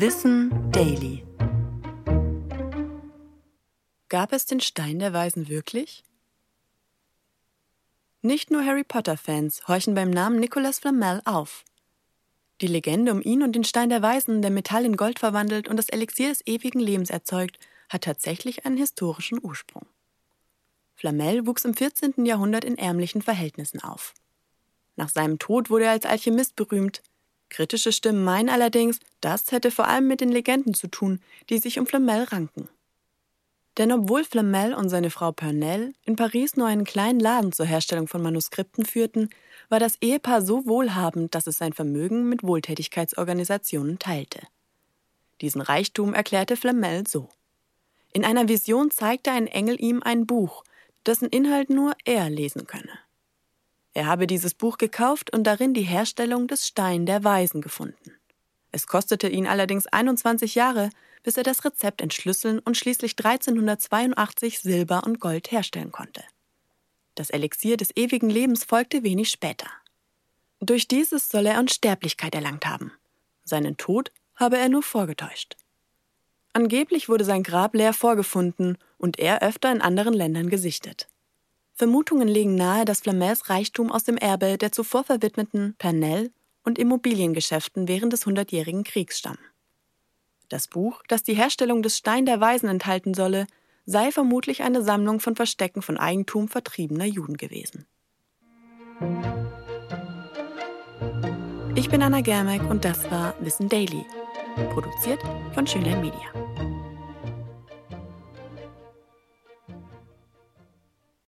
Wissen Daily. Gab es den Stein der Weisen wirklich? Nicht nur Harry Potter-Fans horchen beim Namen Nicolas Flamel auf. Die Legende um ihn und den Stein der Weisen, der Metall in Gold verwandelt und das Elixier des ewigen Lebens erzeugt, hat tatsächlich einen historischen Ursprung. Flamel wuchs im 14. Jahrhundert in ärmlichen Verhältnissen auf. Nach seinem Tod wurde er als Alchemist berühmt. Kritische Stimmen meinen allerdings, das hätte vor allem mit den Legenden zu tun, die sich um Flamel ranken. Denn obwohl Flamel und seine Frau Pernell in Paris nur einen kleinen Laden zur Herstellung von Manuskripten führten, war das Ehepaar so wohlhabend, dass es sein Vermögen mit Wohltätigkeitsorganisationen teilte. Diesen Reichtum erklärte Flamel so. In einer Vision zeigte ein Engel ihm ein Buch, dessen Inhalt nur er lesen könne. Er habe dieses Buch gekauft und darin die Herstellung des Stein der Weisen gefunden. Es kostete ihn allerdings 21 Jahre, bis er das Rezept entschlüsseln und schließlich 1382 Silber und Gold herstellen konnte. Das Elixier des ewigen Lebens folgte wenig später. Durch dieses soll er Unsterblichkeit erlangt haben. Seinen Tod habe er nur vorgetäuscht. Angeblich wurde sein Grab leer vorgefunden und er öfter in anderen Ländern gesichtet. Vermutungen legen nahe, dass Flamels Reichtum aus dem Erbe der zuvor verwidmeten Pernell und Immobiliengeschäften während des Hundertjährigen Kriegs stammen. Das Buch, das die Herstellung des Stein der Weisen enthalten solle, sei vermutlich eine Sammlung von Verstecken von Eigentum vertriebener Juden gewesen. Ich bin Anna Germeck und das war Wissen Daily, produziert von Schönlein Media.